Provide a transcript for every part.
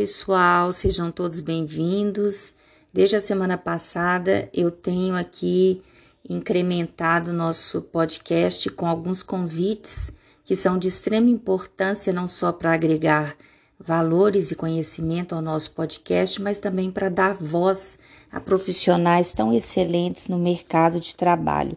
Pessoal, sejam todos bem-vindos. Desde a semana passada eu tenho aqui incrementado nosso podcast com alguns convites que são de extrema importância não só para agregar valores e conhecimento ao nosso podcast, mas também para dar voz a profissionais tão excelentes no mercado de trabalho.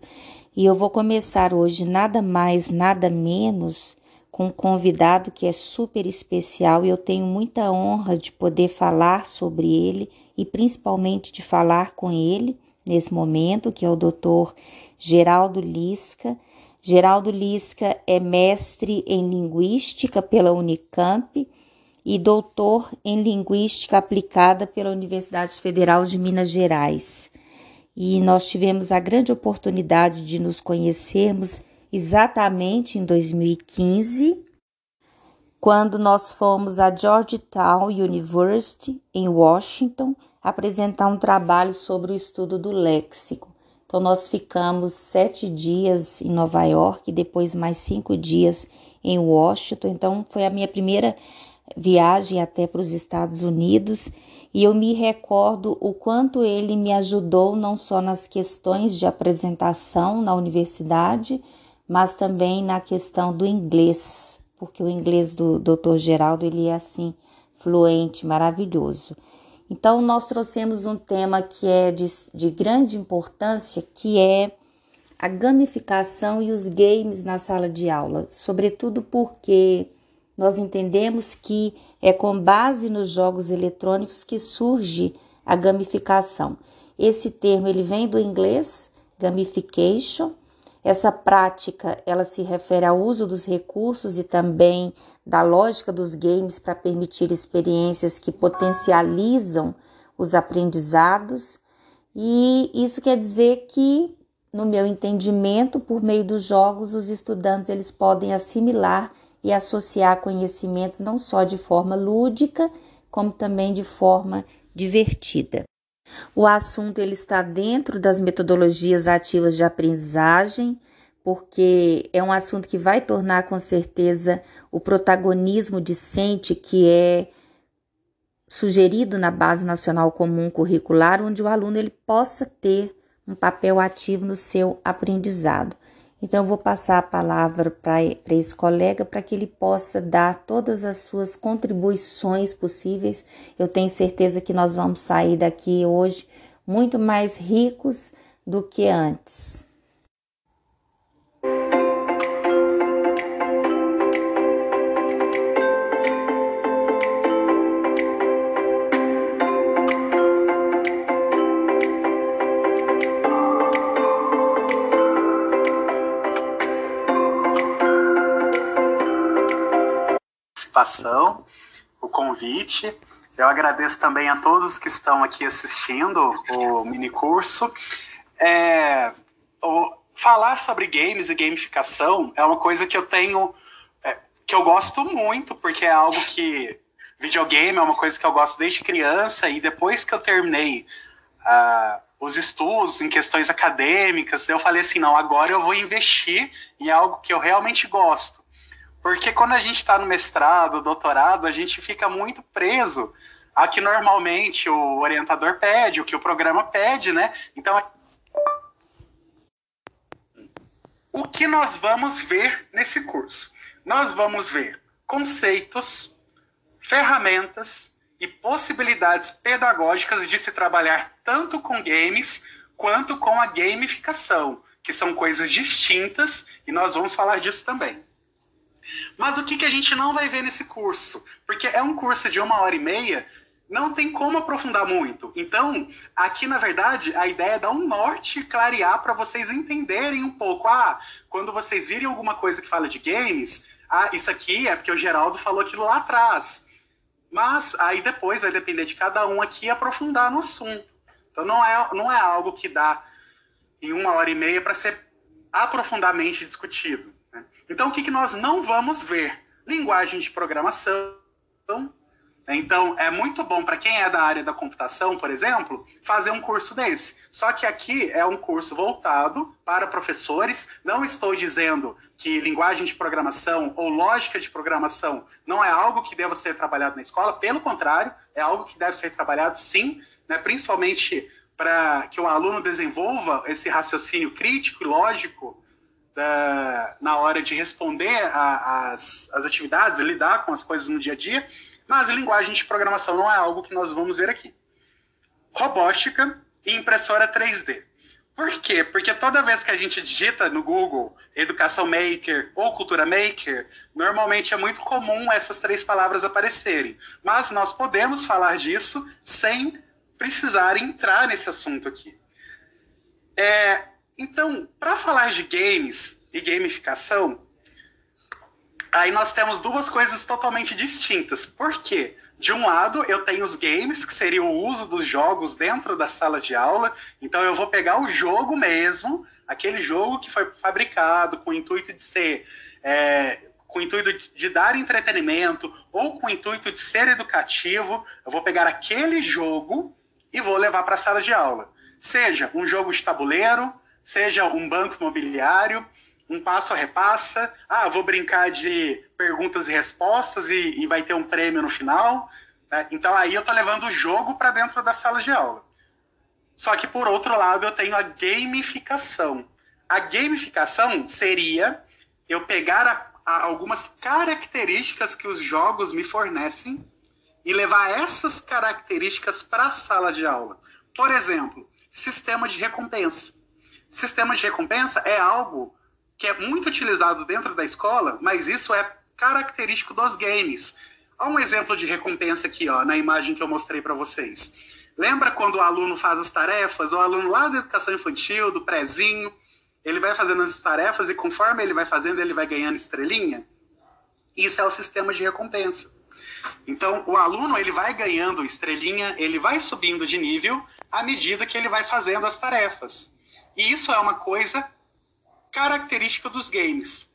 E eu vou começar hoje nada mais, nada menos com um convidado que é super especial e eu tenho muita honra de poder falar sobre ele e principalmente de falar com ele nesse momento, que é o doutor Geraldo Lisca. Geraldo Lisca é mestre em Linguística pela Unicamp e doutor em Linguística aplicada pela Universidade Federal de Minas Gerais. E nós tivemos a grande oportunidade de nos conhecermos exatamente em 2015, quando nós fomos à Georgetown University, em Washington, apresentar um trabalho sobre o estudo do léxico. Então, nós ficamos sete dias em Nova York, depois mais cinco dias em Washington. Então, foi a minha primeira viagem até para os Estados Unidos e eu me recordo o quanto ele me ajudou não só nas questões de apresentação na universidade, mas também na questão do inglês, porque o inglês do Dr. Geraldo ele é assim fluente, maravilhoso. Então nós trouxemos um tema que é de, de grande importância, que é a gamificação e os games na sala de aula, sobretudo porque nós entendemos que é com base nos jogos eletrônicos que surge a gamificação. Esse termo ele vem do inglês gamification essa prática, ela se refere ao uso dos recursos e também da lógica dos games para permitir experiências que potencializam os aprendizados. E isso quer dizer que, no meu entendimento, por meio dos jogos, os estudantes eles podem assimilar e associar conhecimentos não só de forma lúdica, como também de forma divertida. O assunto ele está dentro das metodologias ativas de aprendizagem, porque é um assunto que vai tornar com certeza o protagonismo discente que é sugerido na Base Nacional Comum Curricular, onde o aluno ele possa ter um papel ativo no seu aprendizado. Então, eu vou passar a palavra para esse colega para que ele possa dar todas as suas contribuições possíveis. Eu tenho certeza que nós vamos sair daqui hoje muito mais ricos do que antes. Participação, o convite. Eu agradeço também a todos que estão aqui assistindo o mini curso. É, o, falar sobre games e gamificação é uma coisa que eu tenho, é, que eu gosto muito, porque é algo que videogame é uma coisa que eu gosto desde criança e depois que eu terminei uh, os estudos em questões acadêmicas, eu falei assim, não, agora eu vou investir em algo que eu realmente gosto. Porque quando a gente está no mestrado, doutorado, a gente fica muito preso a que normalmente o orientador pede, o que o programa pede, né? Então, o que nós vamos ver nesse curso? Nós vamos ver conceitos, ferramentas e possibilidades pedagógicas de se trabalhar tanto com games quanto com a gamificação, que são coisas distintas e nós vamos falar disso também. Mas o que, que a gente não vai ver nesse curso? Porque é um curso de uma hora e meia, não tem como aprofundar muito. Então, aqui na verdade, a ideia é dar um norte clarear para vocês entenderem um pouco. Ah, quando vocês virem alguma coisa que fala de games, ah, isso aqui é porque o Geraldo falou aquilo lá atrás. Mas aí depois vai depender de cada um aqui aprofundar no assunto. Então não é, não é algo que dá em uma hora e meia para ser aprofundadamente discutido. Então, o que, que nós não vamos ver? Linguagem de programação, Então, é muito bom para quem é da área da computação, por exemplo, fazer um curso desse. Só que aqui é um curso voltado para professores. Não estou dizendo que linguagem de programação ou lógica de programação não é algo que deva ser trabalhado na escola. Pelo contrário, é algo que deve ser trabalhado sim, né, principalmente para que o aluno desenvolva esse raciocínio crítico e lógico da, na hora de responder às atividades, lidar com as coisas no dia a dia. Mas linguagem de programação não é algo que nós vamos ver aqui. Robótica e impressora 3D. Por quê? Porque toda vez que a gente digita no Google Educação Maker ou Cultura Maker, normalmente é muito comum essas três palavras aparecerem. Mas nós podemos falar disso sem precisar entrar nesse assunto aqui. É, então, para falar de games e gamificação, aí nós temos duas coisas totalmente distintas. Por quê? De um lado, eu tenho os games, que seria o uso dos jogos dentro da sala de aula. Então, eu vou pegar o jogo mesmo, aquele jogo que foi fabricado com o intuito de ser. É, com o intuito de dar entretenimento ou com o intuito de ser educativo. Eu vou pegar aquele jogo e vou levar para a sala de aula. Seja um jogo de tabuleiro, seja um banco imobiliário, um passo a repassa. Ah, vou brincar de perguntas e respostas e, e vai ter um prêmio no final. Né? Então aí eu estou levando o jogo para dentro da sala de aula. Só que por outro lado eu tenho a gamificação. A gamificação seria eu pegar a, a algumas características que os jogos me fornecem e levar essas características para a sala de aula. Por exemplo, sistema de recompensa. Sistema de recompensa é algo que é muito utilizado dentro da escola, mas isso é característico dos games. Há um exemplo de recompensa aqui, ó, na imagem que eu mostrei para vocês. Lembra quando o aluno faz as tarefas, o aluno lá da educação infantil, do prézinho, ele vai fazendo as tarefas e conforme ele vai fazendo, ele vai ganhando estrelinha? Isso é o sistema de recompensa. Então, o aluno ele vai ganhando estrelinha, ele vai subindo de nível à medida que ele vai fazendo as tarefas. E isso é uma coisa característica dos games.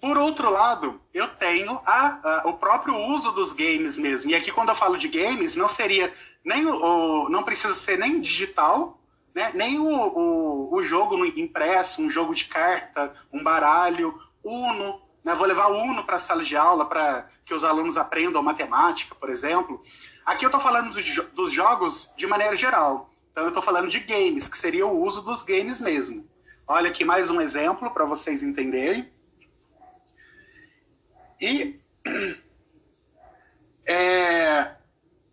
Por outro lado, eu tenho a, a, o próprio uso dos games mesmo. E aqui, quando eu falo de games, não seria nem o, o não precisa ser nem digital, né, nem o, o, o jogo impresso, um jogo de carta, um baralho, Uno, né? Vou levar Uno para a sala de aula para que os alunos aprendam matemática, por exemplo. Aqui eu estou falando do, dos jogos de maneira geral. Então eu estou falando de games, que seria o uso dos games mesmo. Olha aqui mais um exemplo para vocês entenderem. E é,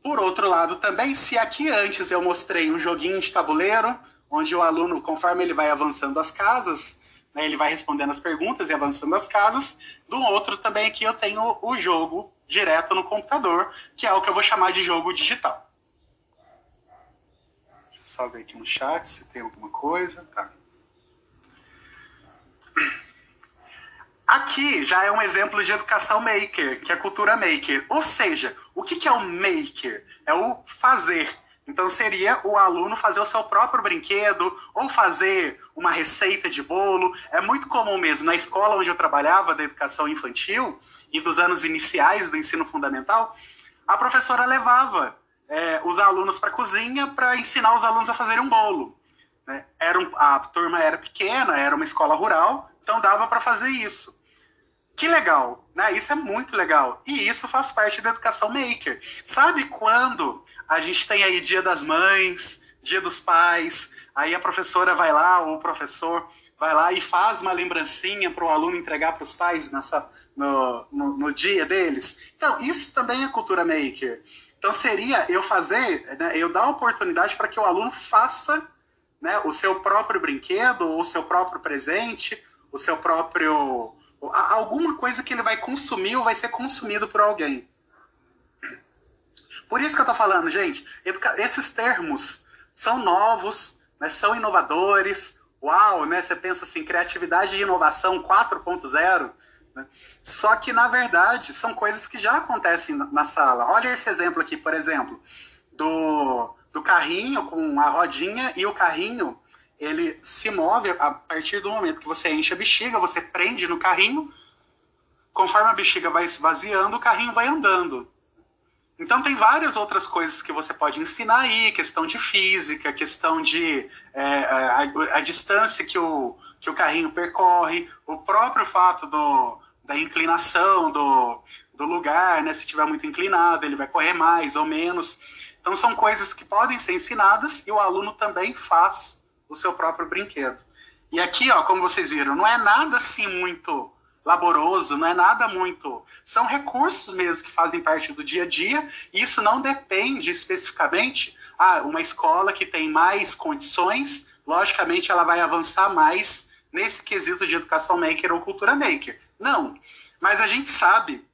por outro lado também, se aqui antes eu mostrei um joguinho de tabuleiro, onde o aluno, conforme ele vai avançando as casas, né, ele vai respondendo as perguntas e avançando as casas. Do outro também aqui eu tenho o jogo direto no computador, que é o que eu vou chamar de jogo digital. Só ver aqui no chat se tem alguma coisa. Tá. Aqui já é um exemplo de educação maker, que é cultura maker. Ou seja, o que é o maker? É o fazer. Então seria o aluno fazer o seu próprio brinquedo ou fazer uma receita de bolo. É muito comum mesmo. Na escola onde eu trabalhava, da educação infantil e dos anos iniciais do ensino fundamental, a professora levava é, os alunos para a cozinha para ensinar os alunos a fazerem um bolo. Né? Era um, a turma era pequena, era uma escola rural, então dava para fazer isso. Que legal, né? Isso é muito legal. E isso faz parte da educação maker. Sabe quando a gente tem aí Dia das Mães, Dia dos Pais, aí a professora vai lá, ou o professor vai lá e faz uma lembrancinha para o aluno entregar para os pais nessa, no, no, no, dia deles. Então, isso também é cultura maker. Então, seria eu fazer, né, eu dar oportunidade para que o aluno faça né, o seu próprio brinquedo, o seu próprio presente, o seu próprio. alguma coisa que ele vai consumir ou vai ser consumido por alguém. Por isso que eu estou falando, gente, esses termos são novos, né, são inovadores. Uau, né? Você pensa assim, criatividade e inovação 4.0. Né? Só que, na verdade, são coisas que já acontecem na sala. Olha esse exemplo aqui, por exemplo, do, do carrinho com a rodinha e o carrinho ele se move a partir do momento que você enche a bexiga, você prende no carrinho, conforme a bexiga vai esvaziando, o carrinho vai andando. Então tem várias outras coisas que você pode ensinar aí, questão de física, questão de é, a, a, distância que o, que o carrinho percorre, o próprio fato do, da inclinação do, do lugar, né? Se estiver muito inclinado, ele vai correr mais ou menos. Então são coisas que podem ser ensinadas e o aluno também faz o seu próprio brinquedo. E aqui, ó, como vocês viram, não é nada assim muito laboroso, não é nada muito. São recursos mesmo que fazem parte do dia a dia, e isso não depende especificamente. Ah, uma escola que tem mais condições, logicamente ela vai avançar mais nesse quesito de educação maker ou cultura maker. Não. Mas a gente sabe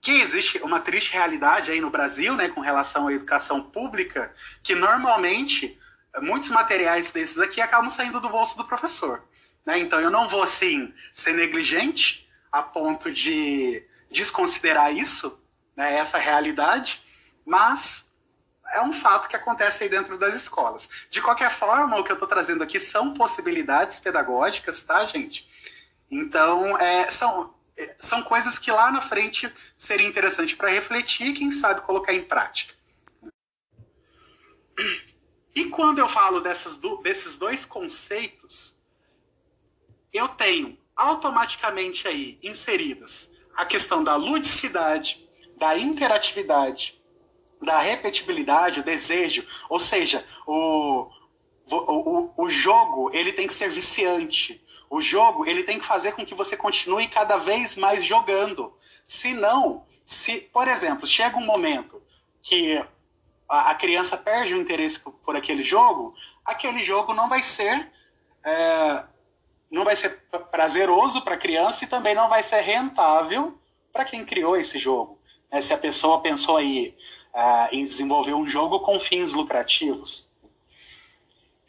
que existe uma triste realidade aí no Brasil, né, com relação à educação pública, que normalmente muitos materiais desses aqui acabam saindo do bolso do professor. Né? Então eu não vou assim ser negligente a ponto de desconsiderar isso, né, essa realidade, mas é um fato que acontece aí dentro das escolas. De qualquer forma, o que eu estou trazendo aqui são possibilidades pedagógicas, tá, gente? Então, é, são, é, são coisas que lá na frente seria interessante para refletir e, quem sabe, colocar em prática. E quando eu falo dessas, desses dois conceitos, eu tenho automaticamente aí inseridas a questão da ludicidade, da interatividade, da repetibilidade, o desejo, ou seja, o, o, o, jogo ele tem que ser viciante. O jogo ele tem que fazer com que você continue cada vez mais jogando. Se não, se, por exemplo, chega um momento que a, a criança perde o interesse por, por, aquele jogo, aquele jogo não vai ser é, não vai ser prazeroso para a criança e também não vai ser rentável para quem criou esse jogo. Né? Se a pessoa pensou aí uh, em desenvolver um jogo com fins lucrativos.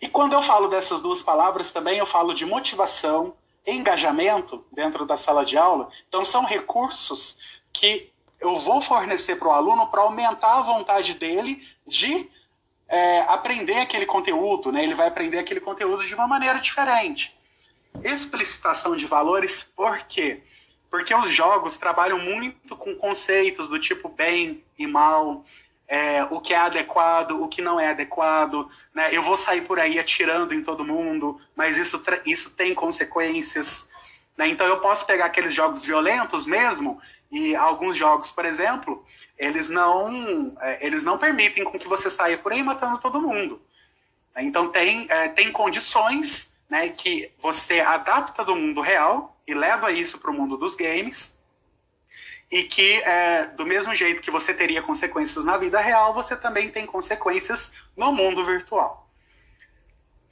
E quando eu falo dessas duas palavras também, eu falo de motivação, engajamento dentro da sala de aula. Então, são recursos que eu vou fornecer para o aluno para aumentar a vontade dele de é, aprender aquele conteúdo, né? Ele vai aprender aquele conteúdo de uma maneira diferente explicitação de valores, por quê? Porque os jogos trabalham muito com conceitos do tipo bem e mal, é, o que é adequado, o que não é adequado. Né? Eu vou sair por aí atirando em todo mundo, mas isso, isso tem consequências. Né? Então eu posso pegar aqueles jogos violentos mesmo, e alguns jogos, por exemplo, eles não, é, eles não permitem com que você saia por aí matando todo mundo. Então tem, é, tem condições né, que você adapta do mundo real e leva isso para o mundo dos games, e que, é, do mesmo jeito que você teria consequências na vida real, você também tem consequências no mundo virtual.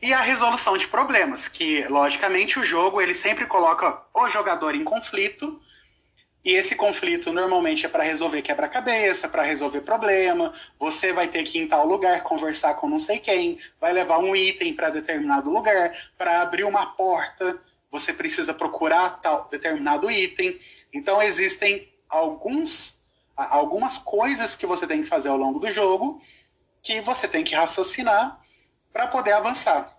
E a resolução de problemas, que, logicamente, o jogo ele sempre coloca o jogador em conflito e esse conflito normalmente é para resolver quebra-cabeça, para resolver problema. Você vai ter que ir em tal lugar conversar com não sei quem, vai levar um item para determinado lugar, para abrir uma porta, você precisa procurar tal determinado item. Então existem alguns algumas coisas que você tem que fazer ao longo do jogo que você tem que raciocinar para poder avançar.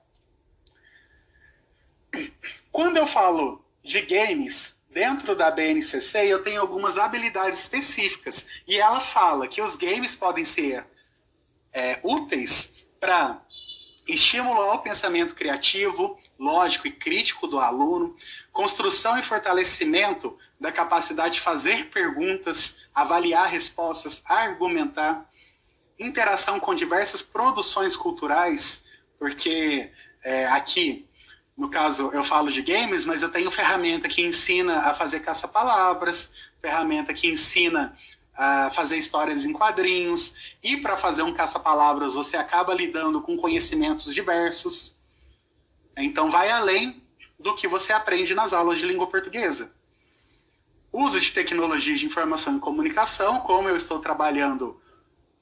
Quando eu falo de games, dentro da BNCC eu tenho algumas habilidades específicas. E ela fala que os games podem ser é, úteis para estimular o pensamento criativo, lógico e crítico do aluno, construção e fortalecimento da capacidade de fazer perguntas, avaliar respostas, argumentar, interação com diversas produções culturais, porque é, aqui no caso, eu falo de games, mas eu tenho ferramenta que ensina a fazer caça-palavras, ferramenta que ensina a fazer histórias em quadrinhos, e para fazer um caça-palavras você acaba lidando com conhecimentos diversos. Então, vai além do que você aprende nas aulas de língua portuguesa. Uso de tecnologias de informação e comunicação, como eu estou trabalhando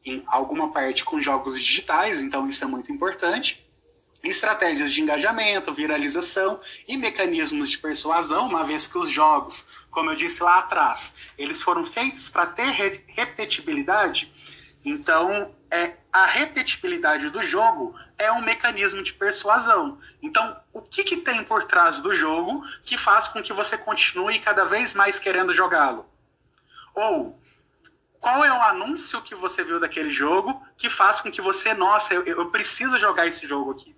em alguma parte com jogos digitais, então isso é muito importante estratégias de engajamento, viralização e mecanismos de persuasão, uma vez que os jogos, como eu disse lá atrás, eles foram feitos para ter repetibilidade. Então, é, a repetibilidade do jogo é um mecanismo de persuasão. Então, o que, que tem por trás do jogo que faz com que você continue cada vez mais querendo jogá-lo? Ou qual é o anúncio que você viu daquele jogo que faz com que você, nossa, eu, eu preciso jogar esse jogo aqui?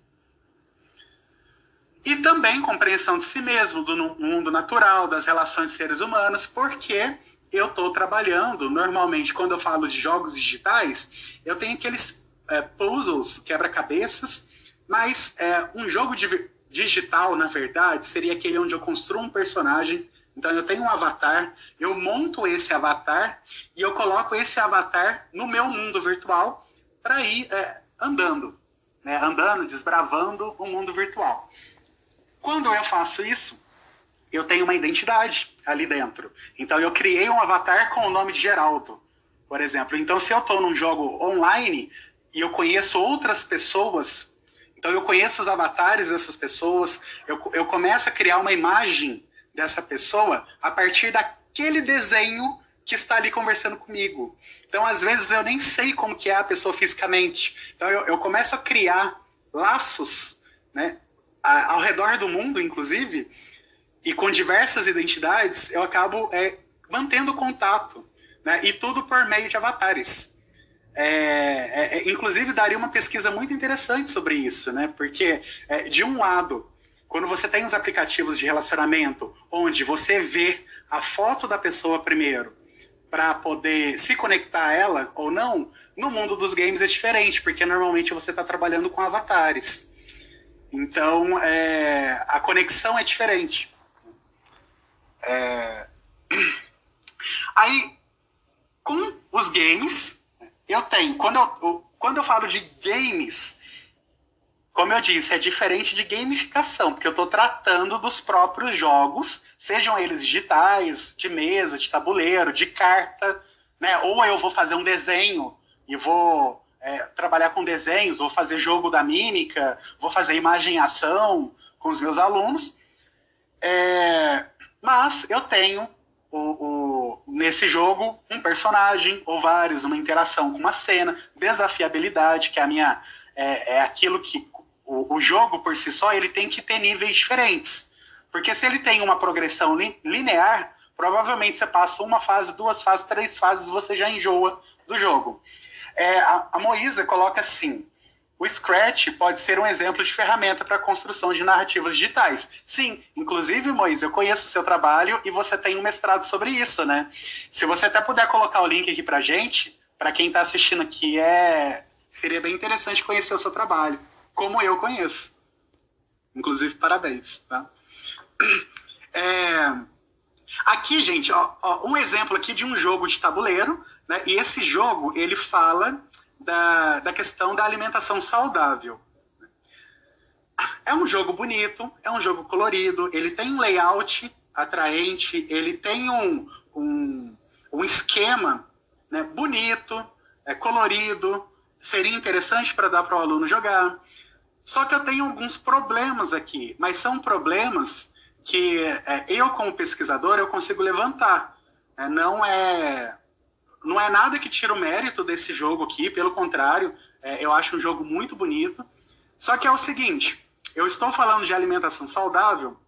E também compreensão de si mesmo, do mundo natural, das relações de seres humanos, porque eu estou trabalhando, normalmente, quando eu falo de jogos digitais, eu tenho aqueles é, puzzles, quebra-cabeças, mas é, um jogo de, digital, na verdade, seria aquele onde eu construo um personagem. Então, eu tenho um avatar, eu monto esse avatar e eu coloco esse avatar no meu mundo virtual para ir é, andando, né? andando, desbravando o mundo virtual. Quando eu faço isso, eu tenho uma identidade ali dentro. Então eu criei um avatar com o nome de Geraldo, por exemplo. Então se eu estou num jogo online e eu conheço outras pessoas, então eu conheço os avatares dessas pessoas, eu, eu começo a criar uma imagem dessa pessoa a partir daquele desenho que está ali conversando comigo. Então, às vezes, eu nem sei como que é a pessoa fisicamente. Então, eu, eu começo a criar laços né, ao redor do mundo, inclusive, e com diversas identidades, eu acabo é, mantendo contato, né? E tudo por meio de avatares. É, é, é, inclusive, daria uma pesquisa muito interessante sobre isso, né? Porque, é, de um lado, quando você tem os aplicativos de relacionamento, onde você vê a foto da pessoa primeiro, para poder se conectar a ela ou não, no mundo dos games é diferente, porque normalmente você está trabalhando com avatares. Então, é, a conexão é diferente. É... Aí, com os games, eu tenho. Quando eu, quando eu falo de games, como eu disse, é diferente de gamificação, porque eu estou tratando dos próprios jogos, sejam eles digitais, de mesa, de tabuleiro, de carta, né? Ou eu vou fazer um desenho e vou é, trabalhar com desenhos, vou fazer jogo da mímica, vou fazer imagem ação com os meus alunos. É, mas eu tenho o, o, nesse jogo um personagem ou vários, uma interação com uma cena, desafiabilidade, que é a minha é, é aquilo que o, o, jogo por si só ele tem que ter níveis diferentes. Porque se ele tem uma progressão li, linear, provavelmente você passa uma fase, duas fases, três fases, você já enjoa do jogo. É, a, a Moisa coloca assim: o Scratch pode ser um exemplo de ferramenta para a construção de narrativas digitais. Sim, inclusive, Moisés, eu conheço o seu trabalho e você tem um mestrado sobre isso, né? Se você até puder colocar o link aqui para gente, para quem está assistindo aqui, é seria bem interessante conhecer o seu trabalho, como eu conheço. Inclusive, parabéns, tá? É... Aqui, gente, ó, ó, um exemplo aqui de um jogo de tabuleiro, né? E esse jogo, ele fala da, da questão da alimentação saudável. É um jogo bonito, é um jogo colorido, ele tem um layout atraente, ele tem um, um, um esquema né, bonito, é colorido, seria interessante para dar para o aluno jogar. Só que eu tenho alguns problemas aqui, mas são problemas que é, eu, como pesquisador, eu consigo levantar. É, não é não é nada que tira o mérito desse jogo aqui, pelo contrário, é, eu acho um jogo muito bonito. Só que é o seguinte, eu estou falando de alimentação saudável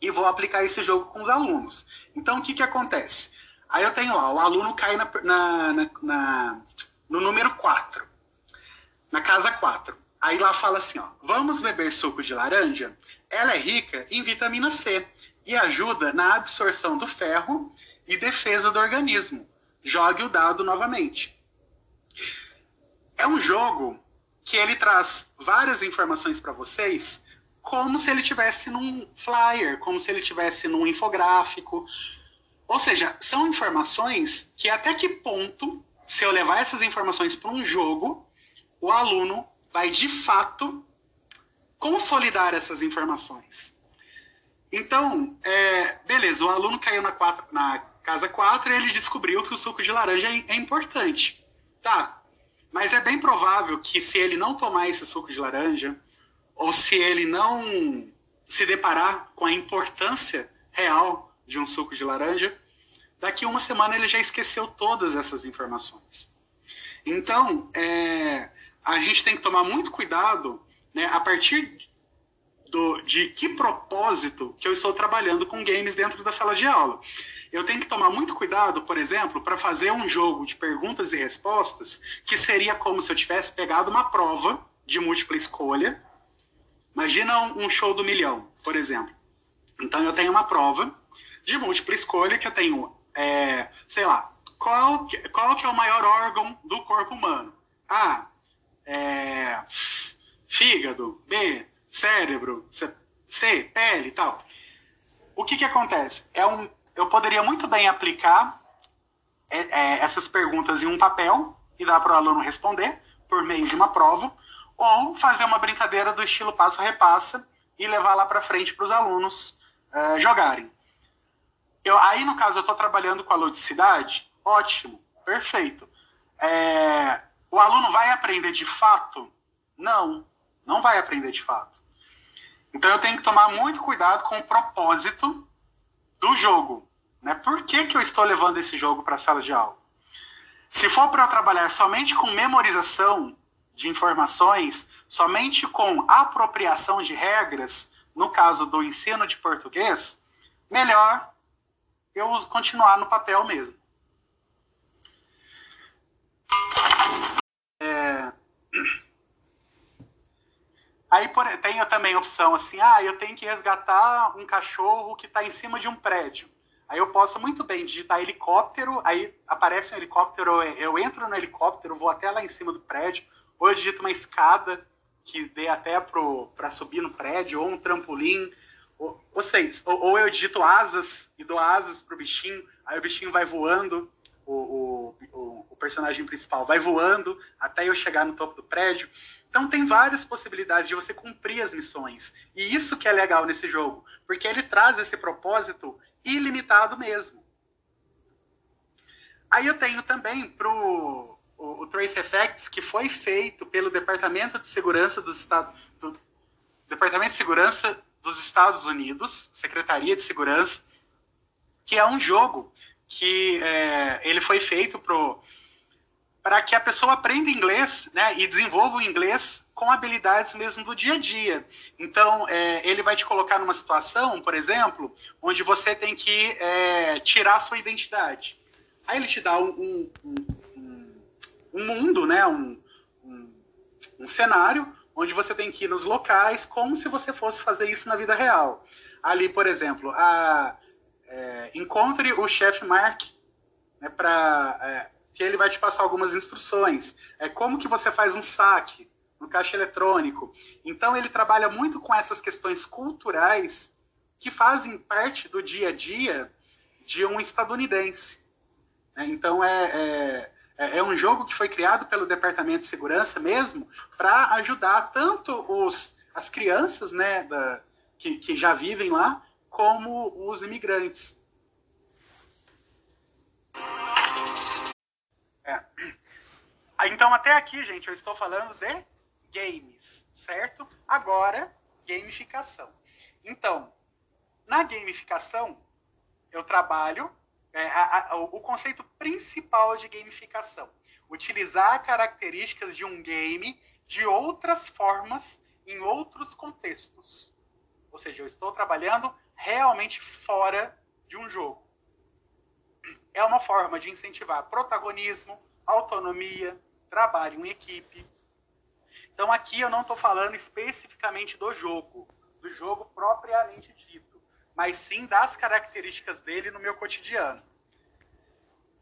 e vou aplicar esse jogo com os alunos. Então, o que, que acontece? Aí eu tenho lá, o aluno cai na, na, na, no número 4, na casa 4. Aí lá fala assim, ó, vamos beber suco de laranja? Ela é rica em vitamina C e ajuda na absorção do ferro e defesa do organismo jogue o dado novamente. É um jogo que ele traz várias informações para vocês, como se ele tivesse num flyer, como se ele tivesse num infográfico. Ou seja, são informações que até que ponto, se eu levar essas informações para um jogo, o aluno vai de fato consolidar essas informações. Então, é, beleza, o aluno caiu na, quatro, na casa 4, ele descobriu que o suco de laranja é, é importante. Tá, mas é bem provável que se ele não tomar esse suco de laranja, ou se ele não se deparar com a importância real de um suco de laranja, daqui uma semana ele já esqueceu todas essas informações. Então, é, a gente tem que tomar muito cuidado né, a partir do, de que propósito que eu estou trabalhando com games dentro da sala de aula. Eu tenho que tomar muito cuidado, por exemplo, para fazer um jogo de perguntas e respostas que seria como se eu tivesse pegado uma prova de múltipla escolha. Imagina um show do milhão, por exemplo. Então eu tenho uma prova de múltipla escolha que eu tenho, é, sei lá, qual, qual que é o maior órgão do corpo humano? A, é, fígado. B, cérebro. C, pele e tal. O que que acontece? É um eu poderia muito bem aplicar é, é, essas perguntas em um papel e dar para o aluno responder por meio de uma prova, ou fazer uma brincadeira do estilo passo-repassa e levar lá para frente para os alunos é, jogarem. Eu, aí, no caso, eu estou trabalhando com a ludicidade, ótimo, perfeito. É, o aluno vai aprender de fato? Não, não vai aprender de fato. Então eu tenho que tomar muito cuidado com o propósito do jogo. Né? Por que, que eu estou levando esse jogo para a sala de aula? Se for para eu trabalhar somente com memorização de informações, somente com apropriação de regras, no caso do ensino de português, melhor eu continuar no papel mesmo. É... Aí por, tem também opção assim, ah, eu tenho que resgatar um cachorro que está em cima de um prédio. Aí eu posso muito bem digitar helicóptero, aí aparece um helicóptero, eu entro no helicóptero, vou até lá em cima do prédio, ou eu digito uma escada que dê até para subir no prédio, ou um trampolim, ou, ou, seja, ou, ou eu digito asas e dou asas pro bichinho, aí o bichinho vai voando, o, o, o personagem principal vai voando até eu chegar no topo do prédio. Então tem várias possibilidades de você cumprir as missões. E isso que é legal nesse jogo, porque ele traz esse propósito ilimitado mesmo. Aí eu tenho também pro o, o Trace Effects, que foi feito pelo Departamento de Segurança dos Estados do Departamento de Segurança dos Estados Unidos, Secretaria de Segurança, que é um jogo que é, ele foi feito pro para que a pessoa aprenda inglês né, e desenvolva o inglês com habilidades mesmo do dia a dia. Então, é, ele vai te colocar numa situação, por exemplo, onde você tem que é, tirar sua identidade. Aí ele te dá um, um, um, um mundo, né, um, um, cenário, onde você tem que ir nos locais como se você fosse fazer isso na vida real. Ali, por exemplo, a, é, encontre o chefe Mark né, para é, que ele vai te passar algumas instruções. É como que você faz um saque no caixa eletrônico. Então ele trabalha muito com essas questões culturais que fazem parte do dia a dia de um estadunidense. Né? Então é, é, é, é um jogo que foi criado pelo Departamento de Segurança mesmo para ajudar tanto os, as crianças né, da, que, que já vivem lá, como os imigrantes. Então, até aqui, gente, eu estou falando de games, certo? Agora, gamificação. Então, na gamificação, eu trabalho é, a, a, o conceito principal de gamificação. Utilizar características de um game de outras formas em outros contextos. Ou seja, eu estou trabalhando realmente fora de um jogo. É uma forma de incentivar protagonismo, autonomia, trabalho em equipe. Então aqui eu não estou falando especificamente do jogo, do jogo propriamente dito, mas sim das características dele no meu cotidiano.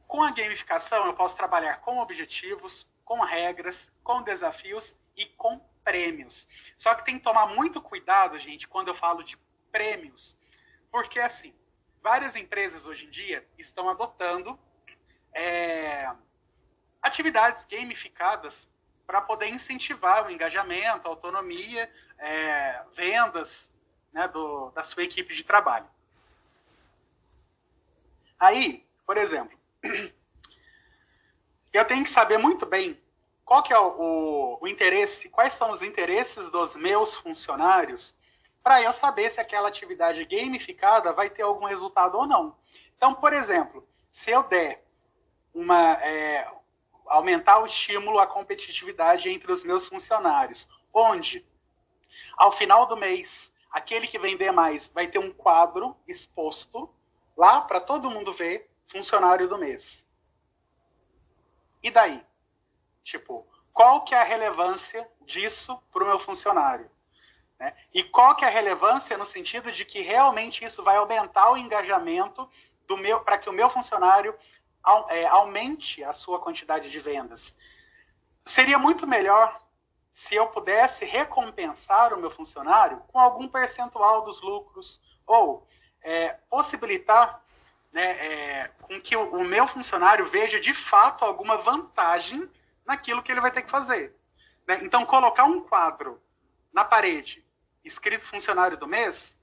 Com a gamificação eu posso trabalhar com objetivos, com regras, com desafios e com prêmios. Só que tem que tomar muito cuidado, gente, quando eu falo de prêmios, porque assim, várias empresas hoje em dia estão adotando é, atividades gamificadas para poder incentivar o engajamento, a autonomia, é, vendas né, do, da sua equipe de trabalho. Aí, por exemplo, eu tenho que saber muito bem qual que é o, o, o interesse, quais são os interesses dos meus funcionários, para eu saber se aquela atividade gamificada vai ter algum resultado ou não. Então, por exemplo, se eu der uma, é, aumentar o estímulo à competitividade entre os meus funcionários, onde, ao final do mês, aquele que vender mais vai ter um quadro exposto lá para todo mundo ver, funcionário do mês. E daí? Tipo, qual que é a relevância disso para o meu funcionário? Né? E qual que é a relevância no sentido de que realmente isso vai aumentar o engajamento do meu para que o meu funcionário aumente a sua quantidade de vendas. Seria muito melhor se eu pudesse recompensar o meu funcionário com algum percentual dos lucros ou é, possibilitar né, é, com que o, o, meu funcionário veja de fato alguma vantagem naquilo que ele vai ter que fazer. Né? Então, colocar um quadro na parede escrito funcionário do mês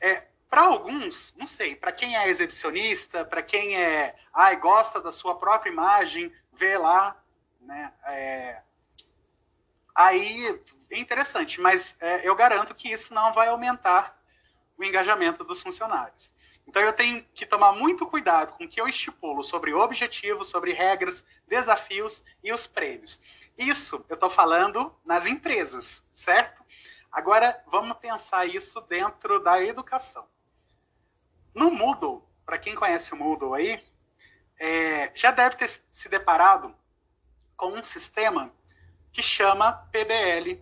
é, para alguns, não sei, para quem é exibicionista, para quem é, ai, gosta da sua própria imagem, vê lá, né? É, aí é interessante, mas é, eu garanto que isso não vai aumentar o engajamento dos funcionários. Então eu tenho que tomar muito cuidado com o que eu estipulo sobre objetivos, sobre regras, desafios e os prêmios. Isso eu estou falando nas empresas, certo? Agora vamos pensar isso dentro da educação. No Moodle, para quem conhece o Moodle aí, é, já deve ter se deparado com um sistema que chama PBL,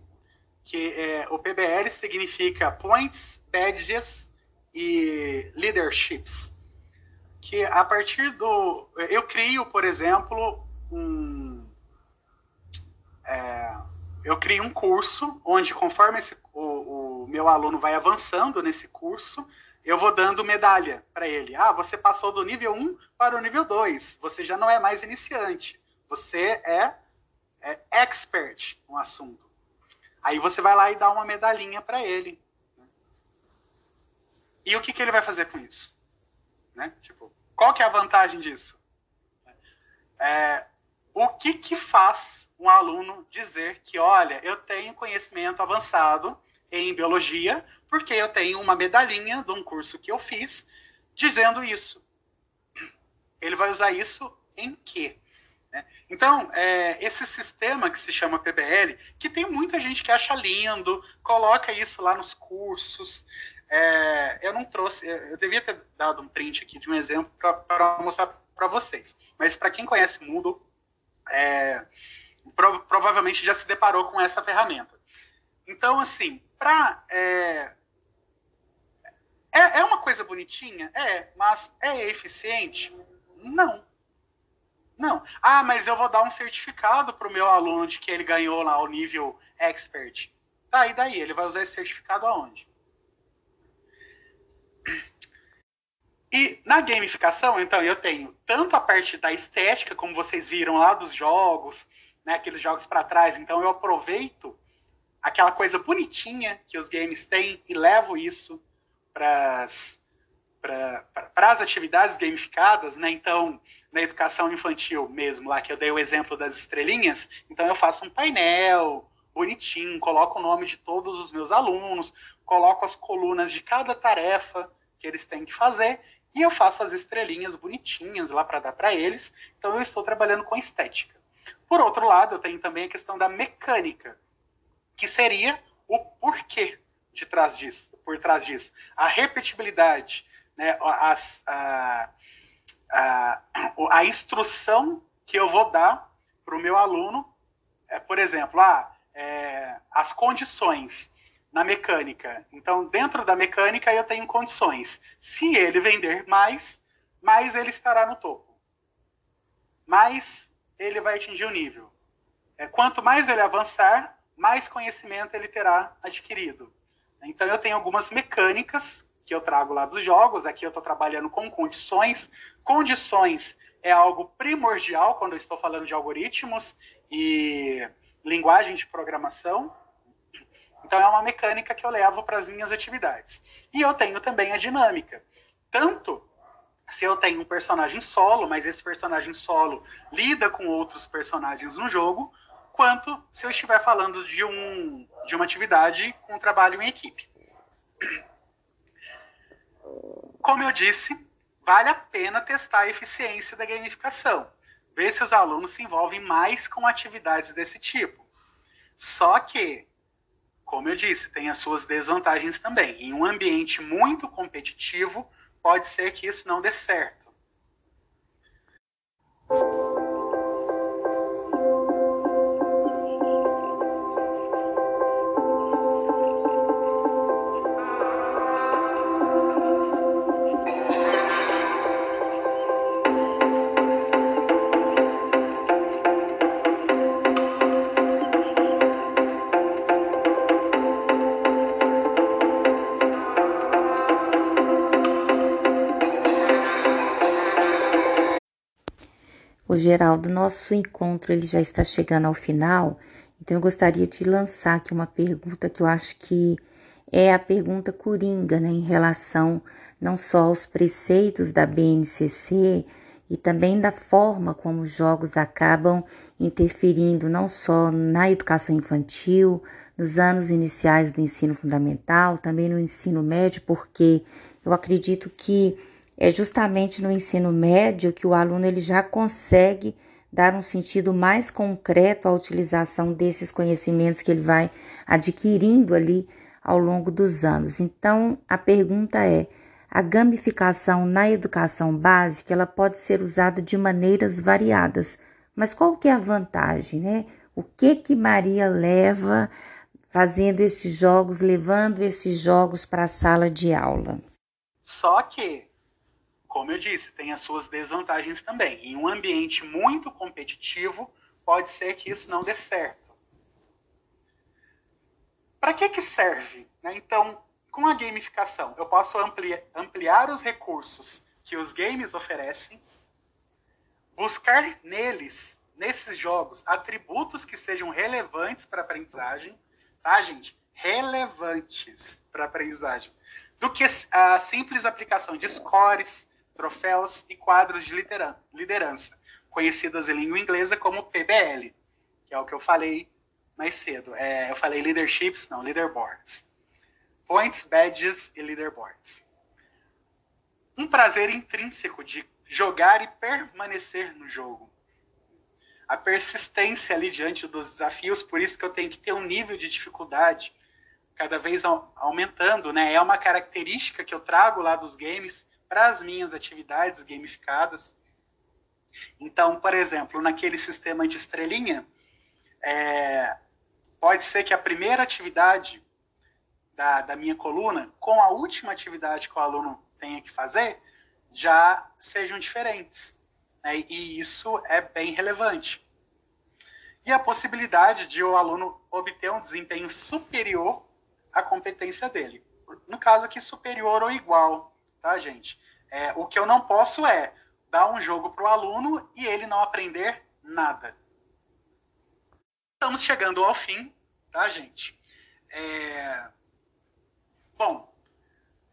que é, o PBL significa Points, Badges e Leaderships, que a partir do... Eu crio, por exemplo, um... É, eu crio um curso onde, conforme esse, o, o meu aluno vai avançando nesse curso, eu vou dando medalha para ele. Ah, você passou do nível 1 para o nível 2. Você já não é mais iniciante. Você é, é expert no assunto. Aí você vai lá e dá uma medalhinha para ele. E o que, que ele vai fazer com isso? Né? Tipo, qual que é a vantagem disso? É, o que, que faz um aluno dizer que, olha, eu tenho conhecimento avançado em biologia, porque eu tenho uma medalhinha de um curso que eu fiz dizendo isso. Ele vai usar isso em quê? Né? Então, é, esse sistema que se chama PBL, que tem muita gente que acha lindo, coloca isso lá nos cursos. É, eu não trouxe, eu devia ter dado um print aqui de um exemplo para mostrar para vocês. Mas para quem conhece Moodle, é, pro, provavelmente já se deparou com essa ferramenta. Então, assim, para é, é, é uma coisa bonitinha? É, mas é eficiente? Não. Não. Ah, mas eu vou dar um certificado para o meu aluno de que ele ganhou lá o nível expert. Tá, e daí? Ele vai usar esse certificado aonde? E na gamificação, então, eu tenho tanto a parte da estética, como vocês viram lá dos jogos, né, aqueles jogos para trás. Então, eu aproveito aquela coisa bonitinha que os games têm e levo isso para as atividades gamificadas, né? Então, na educação infantil mesmo, lá que eu dei o exemplo das estrelinhas, então eu faço um painel bonitinho, coloco o nome de todos os meus alunos, coloco as colunas de cada tarefa que eles têm que fazer e eu faço as estrelinhas bonitinhas lá para dar para eles. Então eu estou trabalhando com estética. Por outro lado, eu tenho também a questão da mecânica, que seria o porquê de trás disso, por trás disso. A repetibilidade, né, a, a, a, a instrução que eu vou dar para o meu aluno, é, por exemplo, ah, é, as condições na mecânica. Então, dentro da mecânica, eu tenho condições. Se ele vender mais, mais ele estará no topo. Mais ele vai atingir o nível. É, quanto mais ele avançar, mais conhecimento ele terá adquirido. Então eu tenho algumas mecânicas que eu trago lá dos jogos. Aqui eu estou trabalhando com condições. Condições é algo primordial quando eu estou falando de algoritmos e linguagem de programação. Então é uma mecânica que eu levo para as minhas atividades. E eu tenho também a dinâmica. Tanto se eu tenho um personagem solo, mas esse personagem solo lida com outros personagens no jogo, quanto se eu estiver falando de, um, de uma atividade com trabalho em equipe. Como eu disse, vale a pena testar a eficiência da gamificação. ver se os alunos se envolvem mais com atividades desse tipo. Só que, como eu disse, tem as suas desvantagens também. Em um ambiente muito competitivo, pode ser que isso não dê certo. Geraldo, nosso encontro ele já está chegando ao final, então eu gostaria de lançar aqui uma pergunta que eu acho que é a pergunta coringa, né, em relação não só aos preceitos da BNCC e também da forma como os jogos acabam interferindo não só na educação infantil, nos anos iniciais do ensino fundamental, também no ensino médio, porque eu acredito que é justamente no ensino médio que o aluno ele já consegue dar um sentido mais concreto à utilização desses conhecimentos que ele vai adquirindo ali ao longo dos anos. Então, a pergunta é: a gamificação na educação básica, ela pode ser usada de maneiras variadas, mas qual que é a vantagem, né? O que que Maria leva fazendo esses jogos, levando esses jogos para a sala de aula? Só que como eu disse, tem as suas desvantagens também. Em um ambiente muito competitivo, pode ser que isso não dê certo. Para que, que serve? Né? Então, com a gamificação, eu posso ampliar, os recursos que os games oferecem, buscar neles, nesses jogos, atributos que sejam relevantes para a aprendizagem, tá, gente? Relevantes para a aprendizagem, do que a simples aplicação de scores, troféus e quadros de liderança, conhecidas em língua inglesa como PBL, que é o que eu falei mais cedo. É, eu falei leaderships, não, leaderboards. Points, badges e leaderboards. Um prazer intrínseco de jogar e permanecer no jogo. A persistência ali diante dos desafios, por isso que eu tenho que ter um nível de dificuldade cada vez aumentando, né? É uma característica que eu trago lá dos games para as minhas atividades gamificadas. Então, por exemplo, naquele sistema de estrelinha, é, pode ser que a primeira atividade da, da minha coluna, com a última atividade que o aluno tenha que fazer, já sejam diferentes. Né? E isso é bem relevante. E a possibilidade de o aluno obter um desempenho superior à competência dele. No caso aqui, superior ou igual tá, gente? É, o que eu não posso é dar um jogo para o aluno e ele não aprender nada. Estamos chegando ao fim, tá, gente? É... Bom,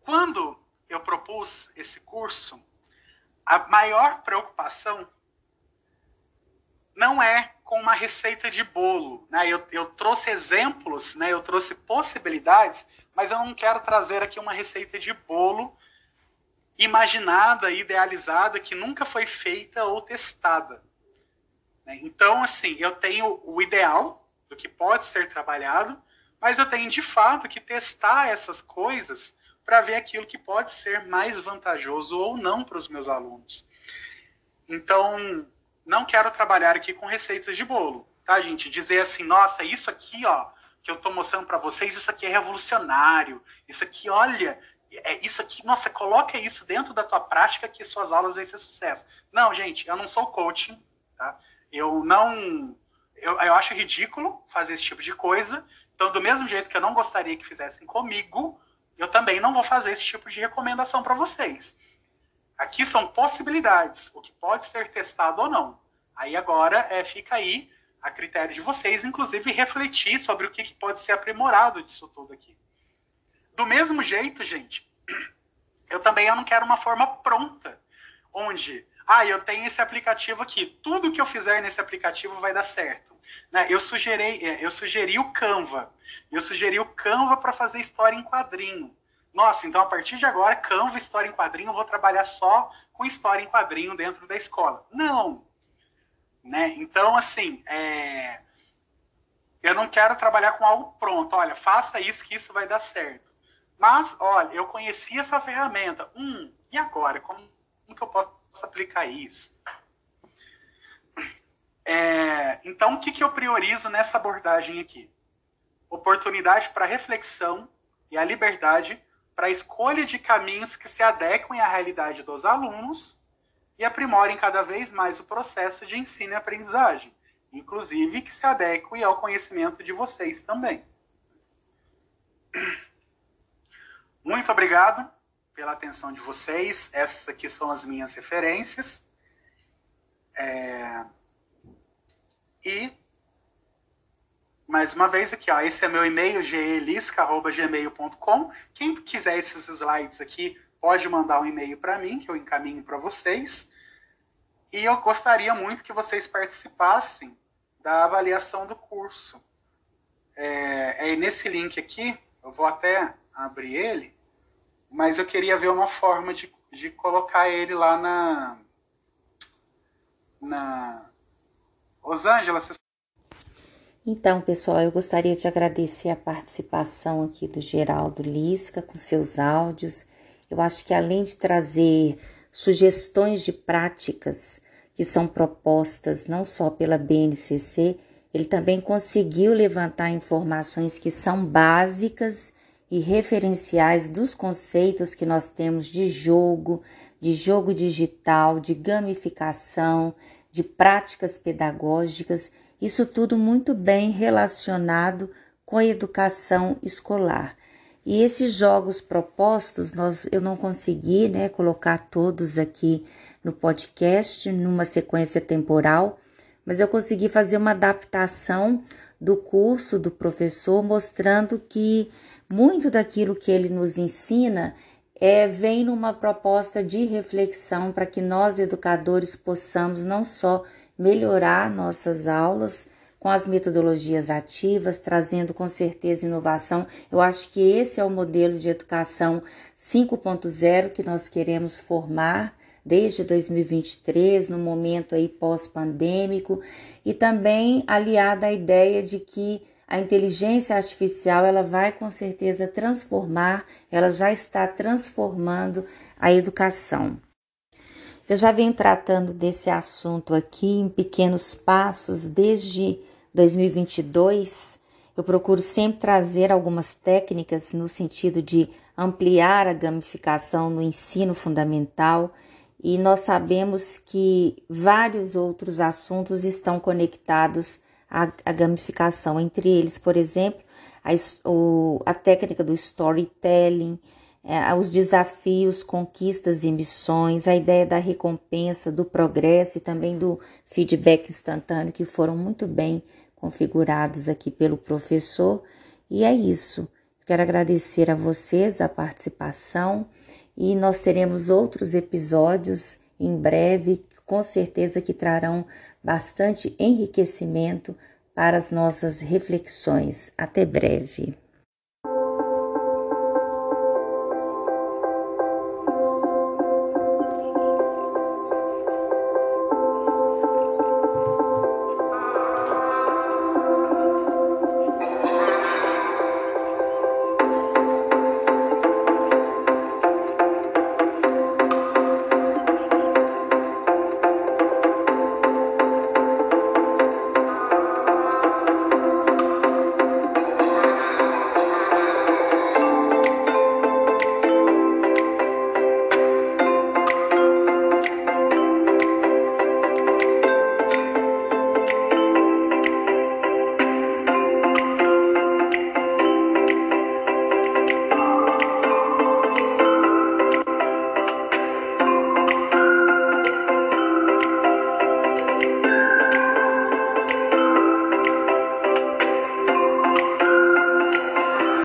quando eu propus esse curso, a maior preocupação não é com uma receita de bolo. Né? Eu, eu trouxe exemplos, né? eu trouxe possibilidades, mas eu não quero trazer aqui uma receita de bolo imaginada, idealizada, que nunca foi feita ou testada. Né? Então, assim, eu tenho o ideal do que pode ser trabalhado, mas eu tenho de fato que testar essas coisas para ver aquilo que pode ser mais vantajoso ou não para os meus alunos. Então, não quero trabalhar aqui com receitas de bolo, tá, gente? Dizer assim, nossa, isso aqui, ó, que eu estou mostrando para vocês, isso aqui é revolucionário, isso aqui, olha, é isso aqui, nossa, coloca isso dentro da tua prática que suas aulas vão ser sucesso. Não, gente, eu não sou coaching, tá? Eu não. Eu, eu acho ridículo fazer esse tipo de coisa. Então, do mesmo jeito que eu não gostaria que fizessem comigo, eu também não vou fazer esse tipo de recomendação para vocês. Aqui são possibilidades, o que pode ser testado ou não. Aí agora é, fica aí a critério de vocês, inclusive refletir sobre o que, que pode ser aprimorado disso tudo aqui. Do mesmo jeito, gente, eu também eu não quero uma forma pronta, onde, ah, eu tenho esse aplicativo aqui, tudo que eu fizer nesse aplicativo vai dar certo. Né? Eu, sugeri, é, eu sugeri o Canva, eu sugeri o Canva para fazer história em quadrinho. Nossa, então a partir de agora, Canva, história em quadrinho, eu vou trabalhar só com história em quadrinho dentro da escola. Não! Né? Então, assim, é... eu não quero trabalhar com algo pronto. Olha, faça isso que isso vai dar certo. Mas, olha, eu conheci essa ferramenta. Hum, e agora? Como, como que eu posso aplicar isso? É, então, o que, que eu priorizo nessa abordagem aqui? Oportunidade para reflexão e a liberdade para a escolha de caminhos que se adequem à realidade dos alunos e aprimorem cada vez mais o processo de ensino e aprendizagem, inclusive que se adequem ao conhecimento de vocês também. Muito obrigado pela atenção de vocês. Essas aqui são as minhas referências. É... E, mais uma vez aqui, ó, esse é meu e-mail, gelisca.gmail.com. Quem quiser esses slides aqui, pode mandar um e-mail para mim, que eu encaminho para vocês. E eu gostaria muito que vocês participassem da avaliação do curso. É, é nesse link aqui, eu vou até abrir ele, mas eu queria ver uma forma de, de colocar ele lá na, na, Rosângela, você... Então, pessoal, eu gostaria de agradecer a participação aqui do Geraldo Lisca com seus áudios. Eu acho que além de trazer sugestões de práticas que são propostas não só pela BNCC, ele também conseguiu levantar informações que são básicas e referenciais dos conceitos que nós temos de jogo, de jogo digital, de gamificação, de práticas pedagógicas, isso tudo muito bem relacionado com a educação escolar. E esses jogos propostos, nós, eu não consegui né, colocar todos aqui no podcast, numa sequência temporal, mas eu consegui fazer uma adaptação do curso do professor, mostrando que muito daquilo que ele nos ensina é, vem numa proposta de reflexão para que nós, educadores, possamos não só melhorar nossas aulas com as metodologias ativas, trazendo com certeza inovação. Eu acho que esse é o modelo de educação 5.0 que nós queremos formar desde 2023, no momento aí pós-pandêmico, e também aliada à ideia de que a inteligência artificial ela vai com certeza transformar, ela já está transformando a educação. Eu já venho tratando desse assunto aqui em pequenos passos desde 2022. Eu procuro sempre trazer algumas técnicas no sentido de ampliar a gamificação no ensino fundamental e nós sabemos que vários outros assuntos estão conectados a, a gamificação. Entre eles, por exemplo, a, o, a técnica do storytelling, é, os desafios, conquistas e missões, a ideia da recompensa, do progresso e também do feedback instantâneo, que foram muito bem configurados aqui pelo professor. E é isso. Quero agradecer a vocês a participação e nós teremos outros episódios em breve, com certeza que trarão bastante enriquecimento para as nossas reflexões. Até breve.